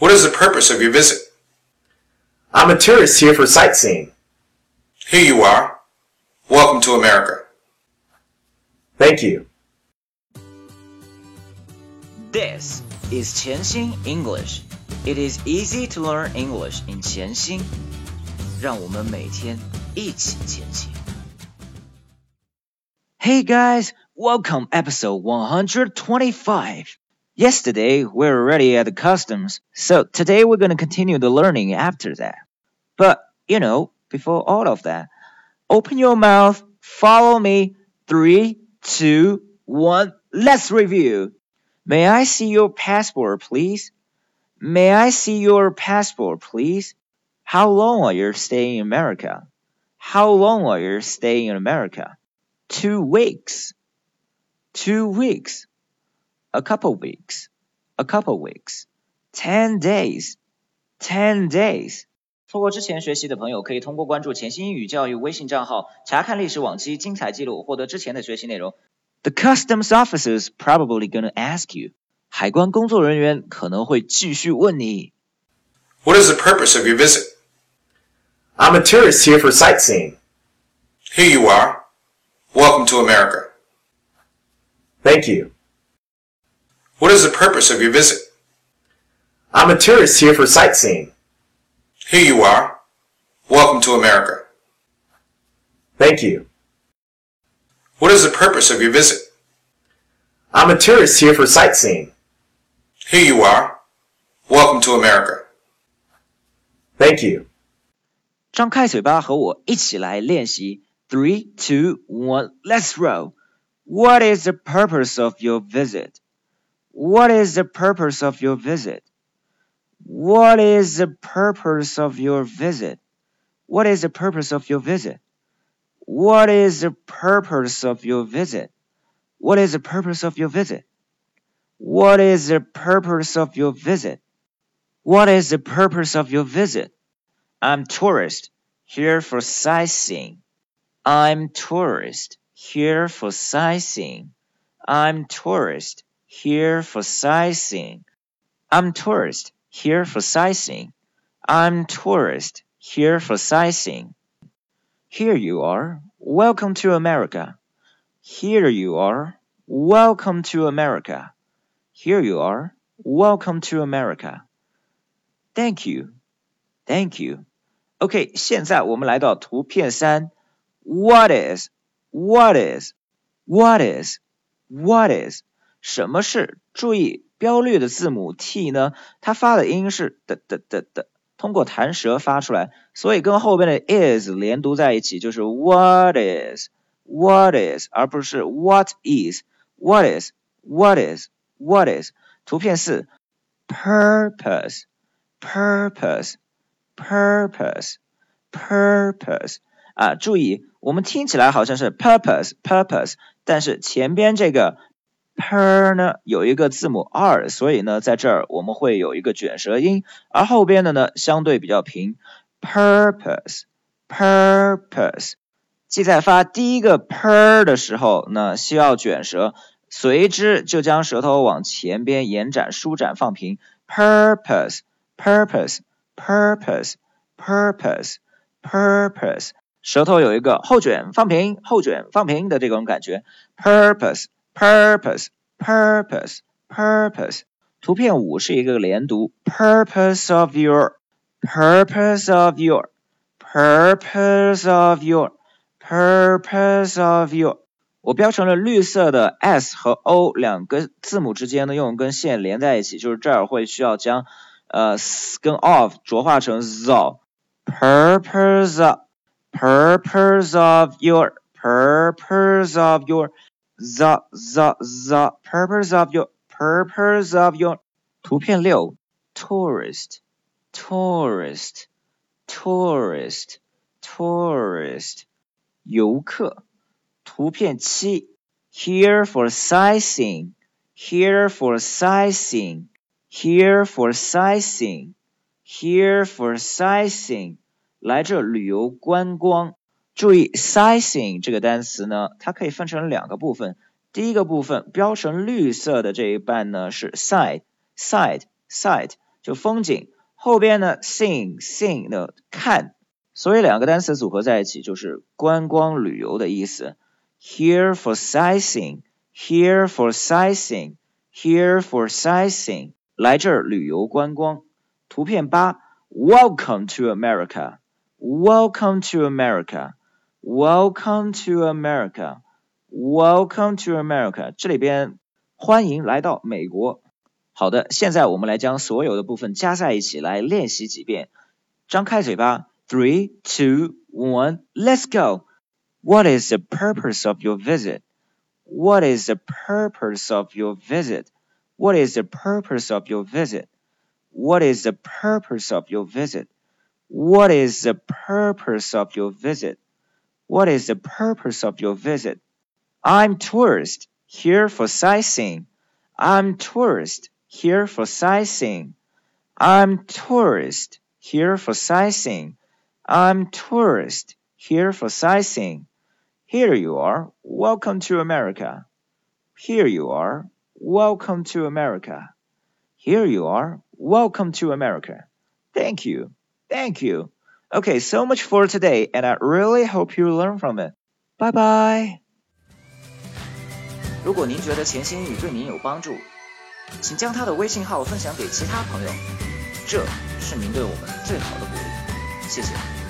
What is the purpose of your visit? I'm a tourist here for sightseeing. Here you are. Welcome to America. Thank you. This is 潜心 English. It is easy to learn English in 潜心。让我们每天一起前行。Hey guys, welcome episode 125. Yesterday we were already at the customs, so today we're going to continue the learning after that. But, you know, before all of that, open your mouth, follow me. Three, two, one, let's review. May I see your passport, please? May I see your passport, please? How long are you staying in America? How long are you staying in America? Two weeks. Two weeks A couple weeks. A couple weeks. Ten days. Ten days. 错过之前学习的朋友，可以通过关注“潜心英语教育”微信账号查看历史往期精彩记录，获得之前的学习内容。The customs officers probably gonna ask you. 海关工作人员可能会继续问你。What is the purpose of your visit? I'm a tourist here for sightseeing. Here you are. Welcome to America. Thank you. What is the purpose of your visit? I'm a tourist here for sightseeing. Here you are. Welcome to America. Thank you. What is the purpose of your visit? I'm a tourist here for sightseeing. Here you are. Welcome to America. Thank you. 张开嘴巴和我一起来练习。Three, two, one, let's roll. What is the purpose of your visit? What is the purpose of your visit? What is the purpose of your visit? What is the purpose of your visit? What is the purpose of your visit? What is the purpose of your visit? What is the purpose of your visit? What is the purpose of your visit? I'm tourist here for sightseeing. I'm tourist here for sightseeing. I'm tourist here for sightseeing. I'm tourist here for sightseeing. I'm tourist here for sightseeing. Here you are. Welcome to America. Here you are. Welcome to America. Here you are. Welcome to America. Thank you. Thank you. OK，现在我们来到图片三。What is? What is? What is? What is? 什么是？注意标略的字母 t 呢，它发的音是的的的的，通过弹舌发出来，所以跟后边的 is 连读在一起，就是 What is? What is? 而不是 What is? What is? What is? What is? 图片四，purpose, purpose, purpose, purpose 啊，注意，我们听起来好像是 purpose, purpose，但是前边这个 per 呢有一个字母 r，所以呢在这儿我们会有一个卷舌音，而后边的呢相对比较平，purpose, purpose。记在发第一个 per 的时候，那需要卷舌。随之就将舌头往前边延展、舒展、放平。purpose, purpose, purpose, purpose, purpose，舌头有一个后卷、放平、后卷、放平的这种感觉。purpose, purpose, purpose, purpose。图片五是一个连读。purpose of your, purpose of your, purpose of your, purpose of your。我标成了绿色的 s 和 o 两个字母之间呢，用一根线连在一起，就是这儿会需要将呃 s 跟 of 浊化成 z。Purpose of purpose of your purpose of your the the the purpose of your purpose of your 图片六 tourist tourist tourist tourist 游客。图片七，here for sightseeing, here for sightseeing, here for sightseeing, here for sightseeing，来这旅游观光。 注意，sizing 这个单词呢，它可以分成两个部分。第一个部分标成绿色的这一半呢是 side, side, side，就风景。后边呢，sing sing 的看，所以两个单词组合在一起就是观光旅游的意思。Here for sizing，here for sizing，here for sizing，来这儿旅游观光。图片八，Welcome to America, Welcome to America, Welcome to America, Welcome to America，这里边欢迎来到美国。好的，现在我们来将所有的部分加在一起来练习几遍。张开嘴巴，Three, two, one, let's go. What is the purpose of your visit? What is the purpose of your visit? What is the purpose of your visit? What is the purpose of your visit? What is the purpose of your visit? What is the purpose of your visit? I'm tourist here for sightseeing. I'm tourist here for sightseeing. I'm tourist here for sightseeing. I'm tourist here for sightseeing. Here you are. Welcome to America. Here you are. Welcome to America. Here you are. Welcome to America. Thank you. Thank you. Okay, so much for today, and I really hope you learn from it. Bye bye. 如果您觉得潜心英语对您有帮助，请将他的微信号分享给其他朋友，这是您对我们最好的鼓励。谢谢。